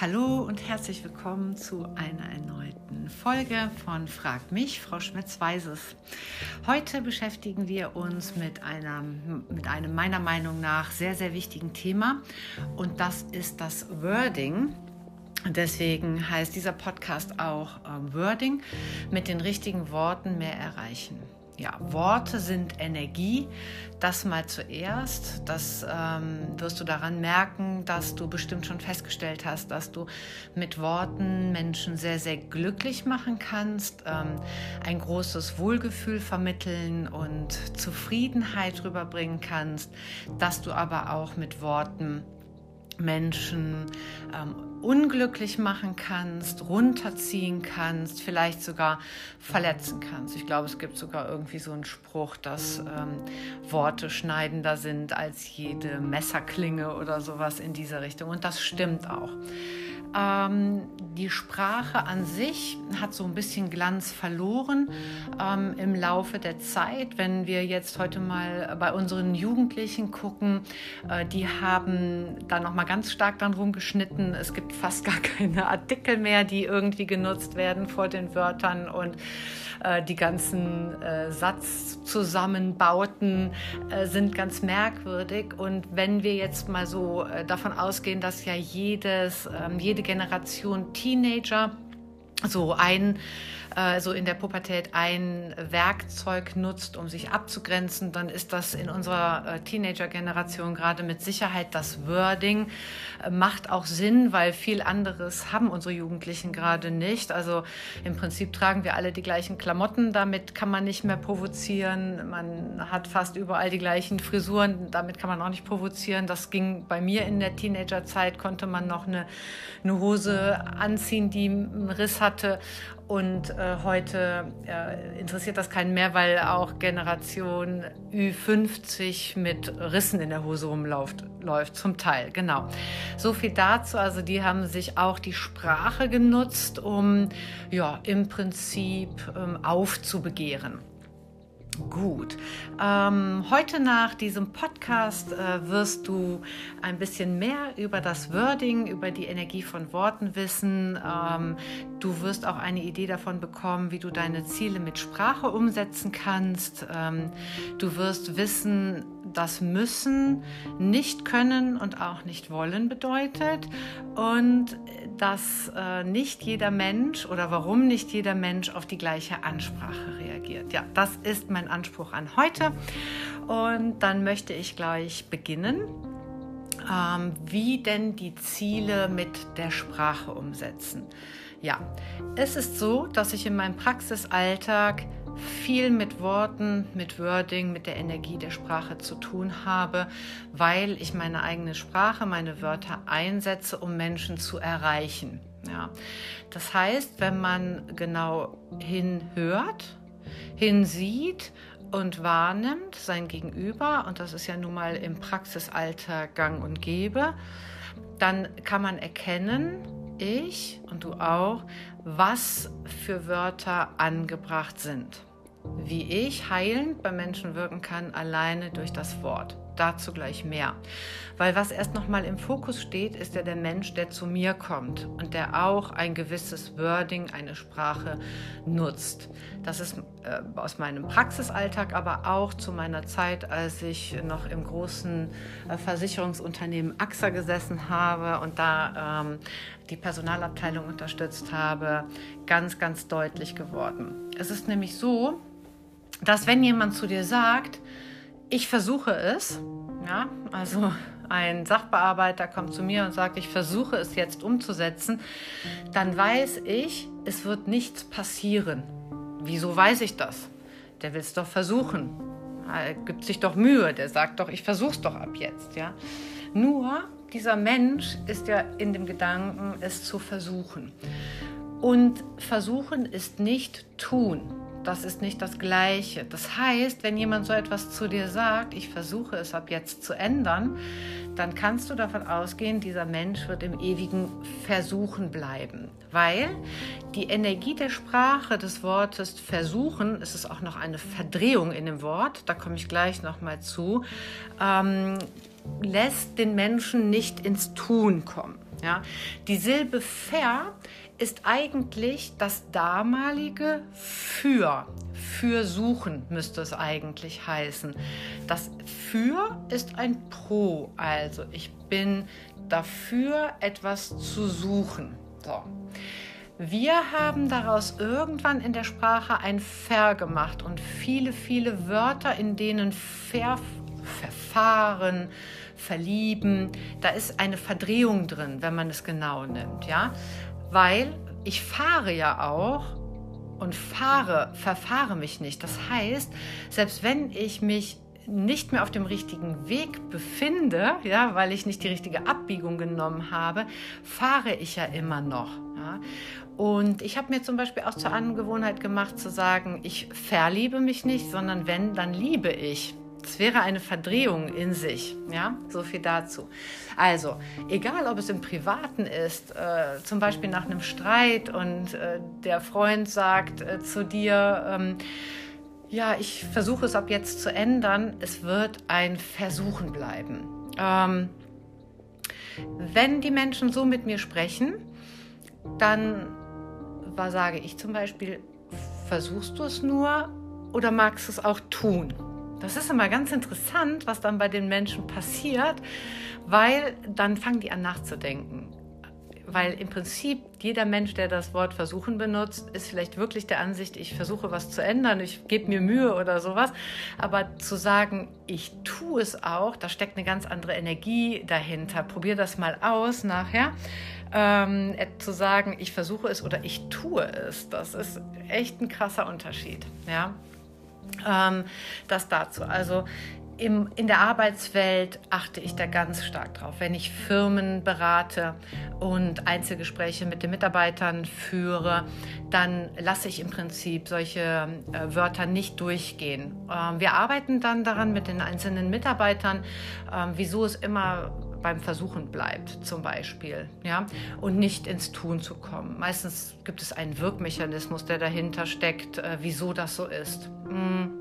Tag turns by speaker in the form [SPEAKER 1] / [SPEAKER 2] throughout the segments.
[SPEAKER 1] Hallo und herzlich willkommen zu einer erneuten Folge von Frag mich, Frau Schmitz-Weiß Heute beschäftigen wir uns mit, einer, mit einem meiner Meinung nach sehr, sehr wichtigen Thema. Und das ist das Wording. Deswegen heißt dieser Podcast auch äh, Wording mit den richtigen Worten mehr erreichen ja, Worte sind Energie. Das mal zuerst. Das ähm, wirst du daran merken, dass du bestimmt schon festgestellt hast, dass du mit Worten Menschen sehr, sehr glücklich machen kannst, ähm, ein großes Wohlgefühl vermitteln und Zufriedenheit rüberbringen kannst, dass du aber auch mit Worten Menschen ähm, unglücklich machen kannst, runterziehen kannst, vielleicht sogar verletzen kannst. Ich glaube, es gibt sogar irgendwie so einen Spruch, dass ähm, Worte schneidender sind als jede Messerklinge oder sowas in dieser Richtung. Und das stimmt auch. Ähm, die Sprache an sich hat so ein bisschen Glanz verloren ähm, im Laufe der Zeit. Wenn wir jetzt heute mal bei unseren Jugendlichen gucken, äh, die haben da noch mal ganz stark dann rumgeschnitten. Es gibt fast gar keine Artikel mehr, die irgendwie genutzt werden vor den Wörtern und äh, die ganzen äh, Satzzusammenbauten äh, sind ganz merkwürdig. Und wenn wir jetzt mal so äh, davon ausgehen, dass ja jedes, ähm, jede Generation Teenager so ein äh, so in der Pubertät ein Werkzeug nutzt, um sich abzugrenzen, dann ist das in unserer äh, Teenager-Generation gerade mit Sicherheit das Wording. Äh, macht auch Sinn, weil viel anderes haben unsere Jugendlichen gerade nicht. Also im Prinzip tragen wir alle die gleichen Klamotten, damit kann man nicht mehr provozieren. Man hat fast überall die gleichen Frisuren, damit kann man auch nicht provozieren. Das ging bei mir in der Teenagerzeit, konnte man noch eine, eine Hose anziehen, die einen Riss hatte und äh, heute äh, interessiert das keinen mehr, weil auch Generation Ü50 mit Rissen in der Hose rumläuft, läuft, zum Teil, genau. So viel dazu. Also die haben sich auch die Sprache genutzt, um ja im Prinzip ähm, aufzubegehren. Gut. Ähm, heute nach diesem Podcast äh, wirst du ein bisschen mehr über das Wording, über die Energie von Worten wissen. Ähm, du wirst auch eine Idee davon bekommen, wie du deine Ziele mit Sprache umsetzen kannst. Ähm, du wirst wissen, dass müssen nicht können und auch nicht wollen bedeutet und dass äh, nicht jeder Mensch oder warum nicht jeder Mensch auf die gleiche Ansprache reagiert. Ja, das ist mein Anspruch an heute und dann möchte ich gleich beginnen. Ähm, wie denn die Ziele mit der Sprache umsetzen. Ja, es ist so, dass ich in meinem Praxisalltag viel mit Worten, mit Wording, mit der Energie der Sprache zu tun habe, weil ich meine eigene Sprache, meine Wörter einsetze, um Menschen zu erreichen. Ja. Das heißt, wenn man genau hinhört, hinsieht und wahrnimmt sein Gegenüber, und das ist ja nun mal im Praxisalter gang und gäbe, dann kann man erkennen, ich und du auch, was für Wörter angebracht sind wie ich heilend bei Menschen wirken kann, alleine durch das Wort. Dazu gleich mehr. Weil was erst nochmal im Fokus steht, ist ja der Mensch, der zu mir kommt und der auch ein gewisses Wording, eine Sprache nutzt. Das ist äh, aus meinem Praxisalltag, aber auch zu meiner Zeit, als ich noch im großen äh, Versicherungsunternehmen AXA gesessen habe und da ähm, die Personalabteilung unterstützt habe, ganz, ganz deutlich geworden. Es ist nämlich so, dass wenn jemand zu dir sagt, ich versuche es, ja, also ein Sachbearbeiter kommt zu mir und sagt, ich versuche es jetzt umzusetzen, dann weiß ich, es wird nichts passieren. Wieso weiß ich das? Der will es doch versuchen. Er gibt sich doch Mühe, der sagt doch, ich versuche es doch ab jetzt, ja. Nur dieser Mensch ist ja in dem Gedanken, es zu versuchen. Und versuchen ist nicht tun das ist nicht das Gleiche. Das heißt, wenn jemand so etwas zu dir sagt, ich versuche es ab jetzt zu ändern, dann kannst du davon ausgehen, dieser Mensch wird im ewigen Versuchen bleiben. Weil die Energie der Sprache des Wortes versuchen, es ist auch noch eine Verdrehung in dem Wort, da komme ich gleich nochmal zu, ähm, lässt den Menschen nicht ins Tun kommen. Ja? Die Silbe ver ist eigentlich das damalige für. Für suchen müsste es eigentlich heißen. Das für ist ein Pro, also ich bin dafür, etwas zu suchen. So. Wir haben daraus irgendwann in der Sprache ein Ver gemacht und viele, viele Wörter, in denen Ver, Verfahren, Verlieben, da ist eine Verdrehung drin, wenn man es genau nimmt, ja, weil ich fahre ja auch und fahre, verfahre mich nicht. Das heißt, selbst wenn ich mich nicht mehr auf dem richtigen Weg befinde, ja, weil ich nicht die richtige Abbiegung genommen habe, fahre ich ja immer noch. Ja. Und ich habe mir zum Beispiel auch zur Angewohnheit gemacht zu sagen, ich verliebe mich nicht, sondern wenn, dann liebe ich. Es wäre eine Verdrehung in sich. Ja, so viel dazu. Also, egal ob es im Privaten ist, äh, zum Beispiel nach einem Streit und äh, der Freund sagt äh, zu dir, ähm, ja, ich versuche es ab jetzt zu ändern, es wird ein Versuchen bleiben. Ähm, wenn die Menschen so mit mir sprechen, dann war, sage ich zum Beispiel, versuchst du es nur oder magst du es auch tun? Das ist immer ganz interessant, was dann bei den Menschen passiert, weil dann fangen die an nachzudenken. Weil im Prinzip jeder Mensch, der das Wort versuchen benutzt, ist vielleicht wirklich der Ansicht, ich versuche was zu ändern, ich gebe mir Mühe oder sowas. Aber zu sagen, ich tue es auch, da steckt eine ganz andere Energie dahinter. Probier das mal aus nachher. Ähm, zu sagen, ich versuche es oder ich tue es, das ist echt ein krasser Unterschied. Ja, ähm, das dazu. Also im, in der Arbeitswelt achte ich da ganz stark drauf. Wenn ich Firmen berate und Einzelgespräche mit den Mitarbeitern führe, dann lasse ich im Prinzip solche äh, Wörter nicht durchgehen. Ähm, wir arbeiten dann daran mit den einzelnen Mitarbeitern, ähm, wieso es immer beim Versuchen bleibt, zum Beispiel, ja, und nicht ins Tun zu kommen. Meistens gibt es einen Wirkmechanismus, der dahinter steckt, äh, wieso das so ist. Mm.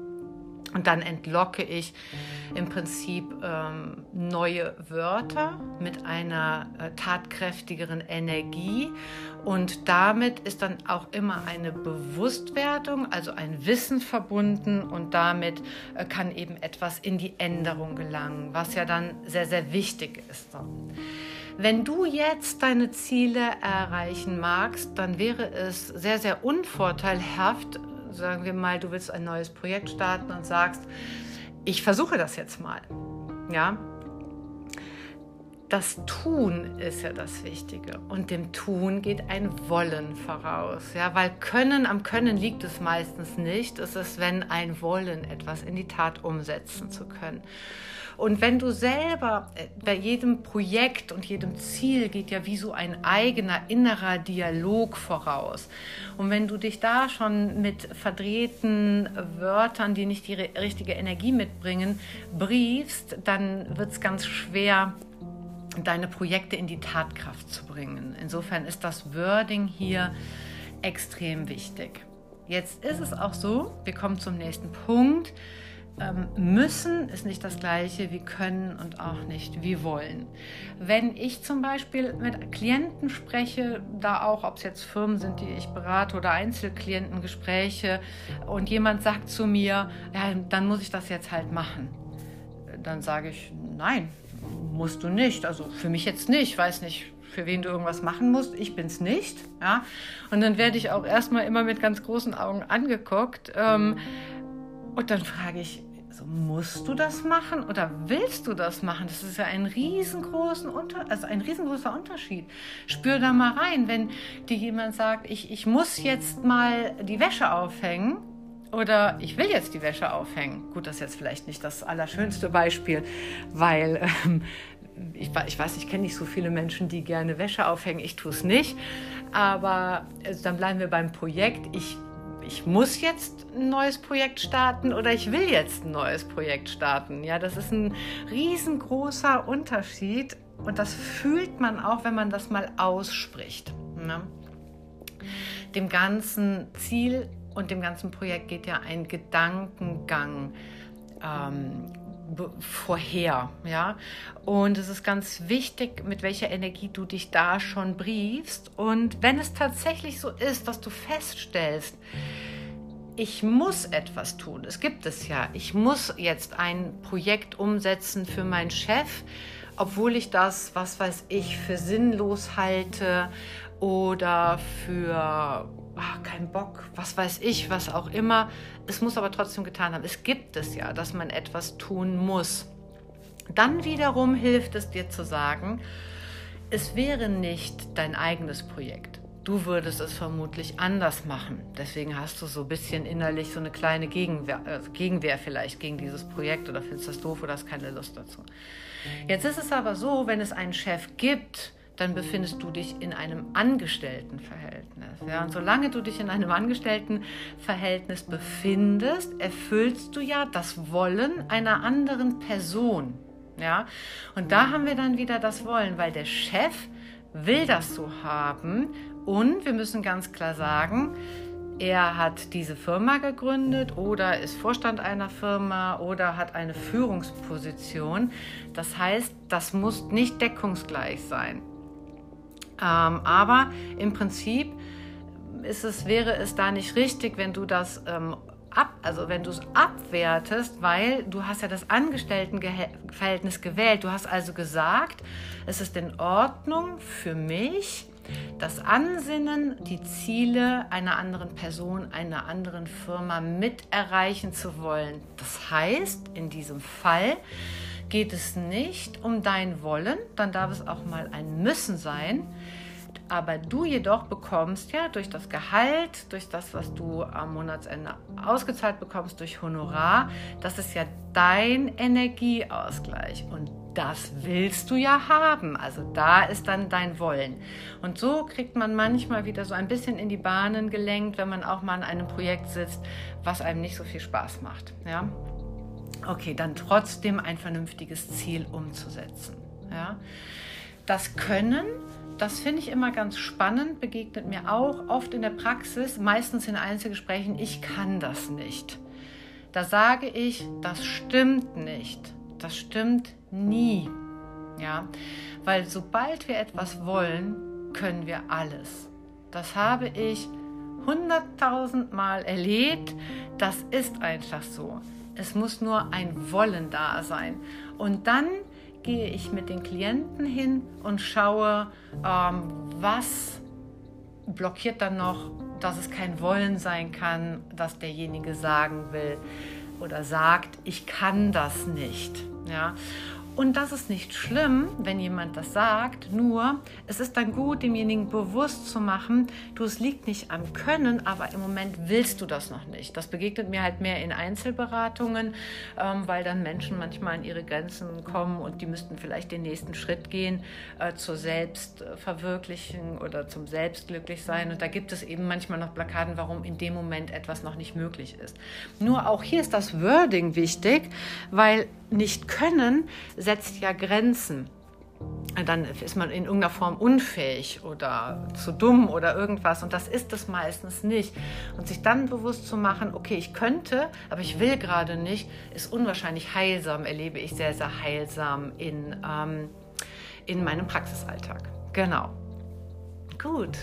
[SPEAKER 1] Und dann entlocke ich im Prinzip ähm, neue Wörter mit einer äh, tatkräftigeren Energie. Und damit ist dann auch immer eine Bewusstwerdung, also ein Wissen verbunden. Und damit äh, kann eben etwas in die Änderung gelangen, was ja dann sehr, sehr wichtig ist. Wenn du jetzt deine Ziele erreichen magst, dann wäre es sehr, sehr unvorteilhaft, sagen wir mal, du willst ein neues Projekt starten und sagst, ich versuche das jetzt mal. Ja, das Tun ist ja das Wichtige. Und dem Tun geht ein Wollen voraus. Ja, weil Können, am Können liegt es meistens nicht. Es ist, wenn ein Wollen, etwas in die Tat umsetzen zu können. Und wenn du selber äh, bei jedem Projekt und jedem Ziel geht ja wie so ein eigener innerer Dialog voraus. Und wenn du dich da schon mit verdrehten Wörtern, die nicht die richtige Energie mitbringen, briefst, dann wird es ganz schwer, deine Projekte in die Tatkraft zu bringen. Insofern ist das Wording hier extrem wichtig. Jetzt ist es auch so, wir kommen zum nächsten Punkt. Ähm, müssen ist nicht das gleiche wie können und auch nicht wie wollen. Wenn ich zum Beispiel mit Klienten spreche, da auch, ob es jetzt Firmen sind, die ich berate oder Einzelklientengespräche und jemand sagt zu mir, ja, dann muss ich das jetzt halt machen. Dann sage ich, nein, musst du nicht. Also für mich jetzt nicht. Ich weiß nicht, für wen du irgendwas machen musst. Ich bin es nicht. Ja? Und dann werde ich auch erstmal immer mit ganz großen Augen angeguckt. Ähm, und dann frage ich, also musst du das machen oder willst du das machen? Das ist ja ein riesengroßen Unter also ein riesengroßer Unterschied. Spür da mal rein, wenn dir jemand sagt, ich, ich muss jetzt mal die Wäsche aufhängen oder ich will jetzt die Wäsche aufhängen. Gut, das ist jetzt vielleicht nicht das allerschönste Beispiel, weil ähm, ich, ich, weiß, ich kenne nicht so viele Menschen, die gerne Wäsche aufhängen. Ich tue es nicht. Aber also dann bleiben wir beim Projekt. Ich ich muss jetzt ein neues Projekt starten oder ich will jetzt ein neues Projekt starten. Ja, das ist ein riesengroßer Unterschied und das fühlt man auch, wenn man das mal ausspricht. Ne? Dem ganzen Ziel und dem ganzen Projekt geht ja ein Gedankengang ähm, vorher, ja. Und es ist ganz wichtig, mit welcher Energie du dich da schon briefst. Und wenn es tatsächlich so ist, dass du feststellst, ich muss etwas tun, es gibt es ja, ich muss jetzt ein Projekt umsetzen für meinen Chef, obwohl ich das, was weiß ich, für sinnlos halte oder für ach, kein Bock, was weiß ich, was auch immer. Es muss aber trotzdem getan haben. Es gibt es ja, dass man etwas tun muss. Dann wiederum hilft es dir zu sagen, es wäre nicht dein eigenes Projekt. Du würdest es vermutlich anders machen. Deswegen hast du so ein bisschen innerlich so eine kleine Gegenwehr, äh, Gegenwehr vielleicht gegen dieses Projekt oder findest das doof oder hast keine Lust dazu. Jetzt ist es aber so, wenn es einen Chef gibt, dann befindest du dich in einem Angestelltenverhältnis. Ja? Und solange du dich in einem Angestelltenverhältnis befindest, erfüllst du ja das Wollen einer anderen Person. Ja? Und da haben wir dann wieder das Wollen, weil der Chef will das so haben und wir müssen ganz klar sagen, er hat diese Firma gegründet oder ist Vorstand einer Firma oder hat eine Führungsposition. Das heißt, das muss nicht deckungsgleich sein. Ähm, aber im Prinzip ist es, wäre es da nicht richtig, wenn du das ähm, ab, also wenn du es abwertest, weil du hast ja das Angestelltenverhältnis gewählt. Du hast also gesagt, es ist in Ordnung für mich, das Ansinnen, die Ziele einer anderen Person, einer anderen Firma mit erreichen zu wollen. Das heißt, in diesem Fall geht es nicht um dein Wollen, dann darf es auch mal ein Müssen sein. Aber du jedoch bekommst ja durch das Gehalt, durch das, was du am Monatsende ausgezahlt bekommst, durch Honorar, das ist ja dein Energieausgleich. Und das willst du ja haben. Also da ist dann dein Wollen. Und so kriegt man manchmal wieder so ein bisschen in die Bahnen gelenkt, wenn man auch mal an einem Projekt sitzt, was einem nicht so viel Spaß macht. Ja? Okay, dann trotzdem ein vernünftiges Ziel umzusetzen. Ja? Das Können, das finde ich immer ganz spannend, begegnet mir auch oft in der Praxis, meistens in Einzelgesprächen, ich kann das nicht. Da sage ich, das stimmt nicht. Das stimmt nie. Ja, weil sobald wir etwas wollen, können wir alles. Das habe ich hunderttausend Mal erlebt. Das ist einfach so. Es muss nur ein Wollen da sein. Und dann gehe ich mit den Klienten hin und schaue, ähm, was blockiert dann noch, dass es kein Wollen sein kann, dass derjenige sagen will oder sagt, ich kann das nicht. Ja? Und das ist nicht schlimm, wenn jemand das sagt, nur es ist dann gut, demjenigen bewusst zu machen, du, es liegt nicht am Können, aber im Moment willst du das noch nicht. Das begegnet mir halt mehr in Einzelberatungen, ähm, weil dann Menschen manchmal an ihre Grenzen kommen und die müssten vielleicht den nächsten Schritt gehen äh, zur Selbstverwirklichen oder zum Selbstglücklichsein. Und da gibt es eben manchmal noch Blockaden, warum in dem Moment etwas noch nicht möglich ist. Nur auch hier ist das Wording wichtig, weil nicht können setzt ja Grenzen. Dann ist man in irgendeiner Form unfähig oder zu dumm oder irgendwas. Und das ist es meistens nicht. Und sich dann bewusst zu machen, okay, ich könnte, aber ich will gerade nicht, ist unwahrscheinlich heilsam, erlebe ich sehr, sehr heilsam in, ähm, in meinem Praxisalltag. Genau. Gut.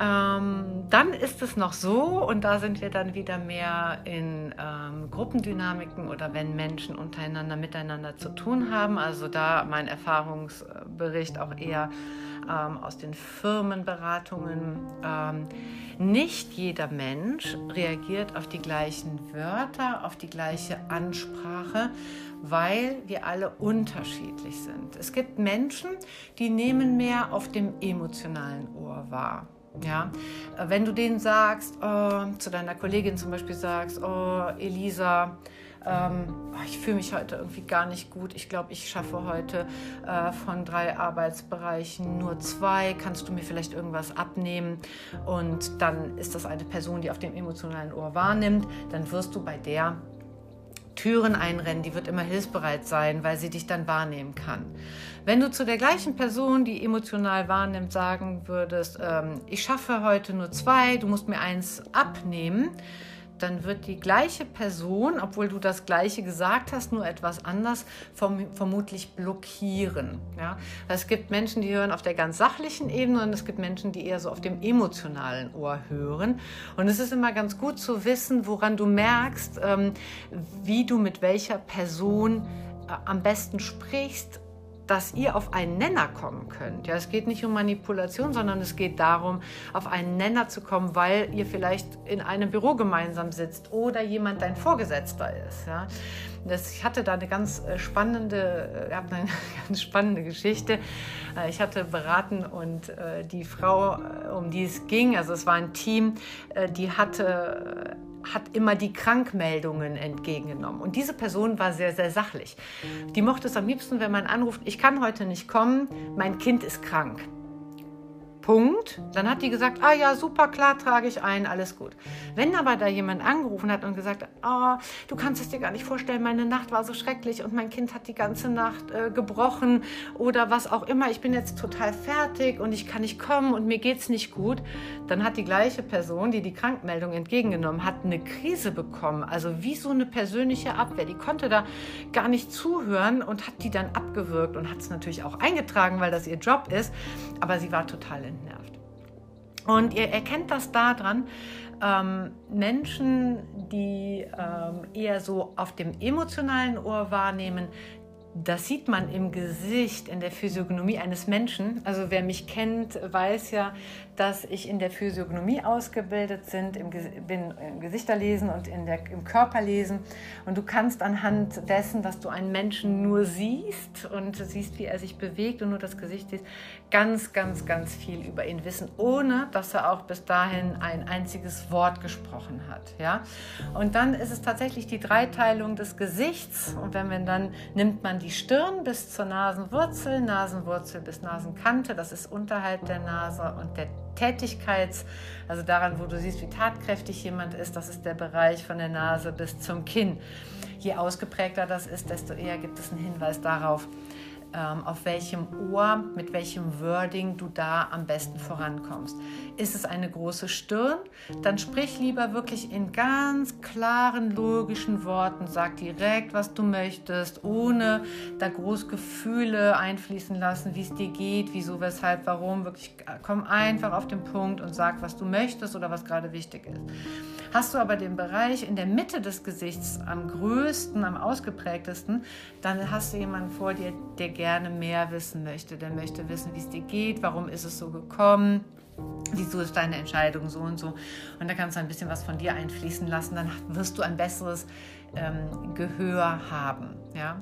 [SPEAKER 1] Ähm, dann ist es noch so, und da sind wir dann wieder mehr in ähm, Gruppendynamiken oder wenn Menschen untereinander miteinander zu tun haben. Also da mein Erfahrungsbericht auch eher ähm, aus den Firmenberatungen. Ähm, nicht jeder Mensch reagiert auf die gleichen Wörter, auf die gleiche Ansprache, weil wir alle unterschiedlich sind. Es gibt Menschen, die nehmen mehr auf dem emotionalen Ohr wahr. Ja, äh, wenn du denen sagst, oh, zu deiner Kollegin zum Beispiel sagst, oh Elisa, ähm, oh, ich fühle mich heute irgendwie gar nicht gut. Ich glaube, ich schaffe heute äh, von drei Arbeitsbereichen nur zwei. Kannst du mir vielleicht irgendwas abnehmen? Und dann ist das eine Person, die auf dem emotionalen Ohr wahrnimmt. Dann wirst du bei der Türen einrennen, die wird immer hilfsbereit sein, weil sie dich dann wahrnehmen kann. Wenn du zu der gleichen Person, die emotional wahrnimmt, sagen würdest, ähm, ich schaffe heute nur zwei, du musst mir eins abnehmen, dann wird die gleiche Person, obwohl du das gleiche gesagt hast, nur etwas anders, vom, vermutlich blockieren. Ja? Es gibt Menschen, die hören auf der ganz sachlichen Ebene und es gibt Menschen, die eher so auf dem emotionalen Ohr hören. Und es ist immer ganz gut zu wissen, woran du merkst, ähm, wie du mit welcher Person äh, am besten sprichst dass ihr auf einen Nenner kommen könnt. Ja, es geht nicht um Manipulation, sondern es geht darum, auf einen Nenner zu kommen, weil ihr vielleicht in einem Büro gemeinsam sitzt oder jemand dein Vorgesetzter ist. Ja. Das, ich hatte da eine ganz äh, spannende, äh, eine ganz spannende Geschichte. Äh, ich hatte beraten und die Frau, um die es ging, also es war ein Team, die hatte hat immer die Krankmeldungen entgegengenommen. Und diese Person war sehr, sehr sachlich. Die mochte es am liebsten, wenn man anruft, ich kann heute nicht kommen, mein Kind ist krank. Punkt. Dann hat die gesagt, ah ja, super, klar, trage ich ein, alles gut. Wenn aber da jemand angerufen hat und gesagt, ah, du kannst es dir gar nicht vorstellen, meine Nacht war so schrecklich und mein Kind hat die ganze Nacht äh, gebrochen oder was auch immer, ich bin jetzt total fertig und ich kann nicht kommen und mir geht es nicht gut, dann hat die gleiche Person, die die Krankmeldung entgegengenommen hat, eine Krise bekommen. Also wie so eine persönliche Abwehr. Die konnte da gar nicht zuhören und hat die dann abgewürgt und hat es natürlich auch eingetragen, weil das ihr Job ist, aber sie war total entnervt. Und ihr erkennt das daran, ähm, Menschen, die ähm, eher so auf dem emotionalen Ohr wahrnehmen, das sieht man im Gesicht, in der Physiognomie eines Menschen. Also wer mich kennt, weiß ja, dass ich in der Physiognomie ausgebildet sind, im, bin im Gesichterlesen und in der, im Körperlesen. Und du kannst anhand dessen, dass du einen Menschen nur siehst und siehst, wie er sich bewegt und nur das Gesicht siehst, ganz, ganz, ganz viel über ihn wissen, ohne dass er auch bis dahin ein einziges Wort gesprochen hat. Ja? Und dann ist es tatsächlich die Dreiteilung des Gesichts. Und wenn man dann nimmt man die Stirn bis zur Nasenwurzel, Nasenwurzel bis Nasenkante, das ist unterhalb der Nase und der Tätigkeits, also daran, wo du siehst, wie tatkräftig jemand ist, das ist der Bereich von der Nase bis zum Kinn. Je ausgeprägter das ist, desto eher gibt es einen Hinweis darauf, auf welchem Ohr, mit welchem Wording du da am besten vorankommst. Ist es eine große Stirn, dann sprich lieber wirklich in ganz klaren, logischen Worten. Sag direkt, was du möchtest, ohne da groß Gefühle einfließen lassen, wie es dir geht, wieso, weshalb, warum. Wirklich äh, komm einfach auf den Punkt und sag, was du möchtest oder was gerade wichtig ist. Hast du aber den Bereich in der Mitte des Gesichts am größten, am ausgeprägtesten, dann hast du jemanden vor dir, der gerne mehr wissen möchte. Der möchte wissen, wie es dir geht, warum ist es so gekommen, wieso ist deine Entscheidung so und so. Und da kannst du ein bisschen was von dir einfließen lassen, dann wirst du ein besseres ähm, Gehör haben. Ja?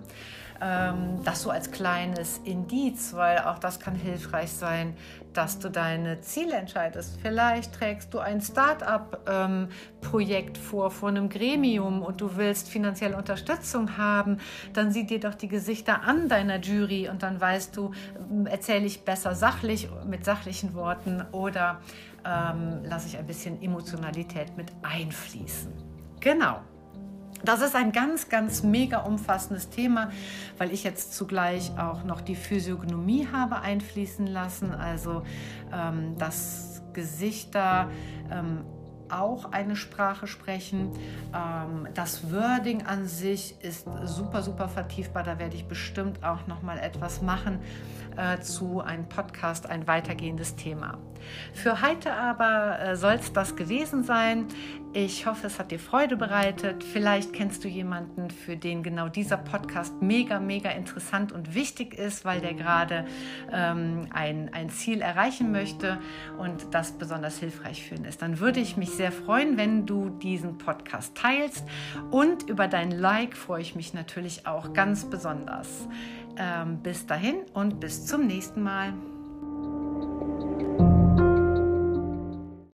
[SPEAKER 1] Ähm, das so als kleines Indiz, weil auch das kann hilfreich sein, dass du deine Ziele entscheidest. Vielleicht trägst du ein Start-up-Projekt vor, vor einem Gremium und du willst finanzielle Unterstützung haben, dann sieh dir doch die Gesichter an deiner Jury und dann weißt du, ähm, erzähle ich besser sachlich mit sachlichen Worten oder ähm, lasse ich ein bisschen Emotionalität mit einfließen. Genau. Das ist ein ganz, ganz mega umfassendes Thema, weil ich jetzt zugleich auch noch die Physiognomie habe einfließen lassen, also ähm, dass Gesichter ähm, auch eine Sprache sprechen. Ähm, das Wording an sich ist super, super vertiefbar. Da werde ich bestimmt auch noch mal etwas machen äh, zu einem Podcast, ein weitergehendes Thema. Für heute aber äh, soll es das gewesen sein. Ich hoffe, es hat dir Freude bereitet. Vielleicht kennst du jemanden, für den genau dieser Podcast mega, mega interessant und wichtig ist, weil der gerade ähm, ein, ein Ziel erreichen möchte und das besonders hilfreich für ihn ist. Dann würde ich mich sehr freuen, wenn du diesen Podcast teilst und über dein Like freue ich mich natürlich auch ganz besonders. Ähm, bis dahin und bis zum nächsten Mal.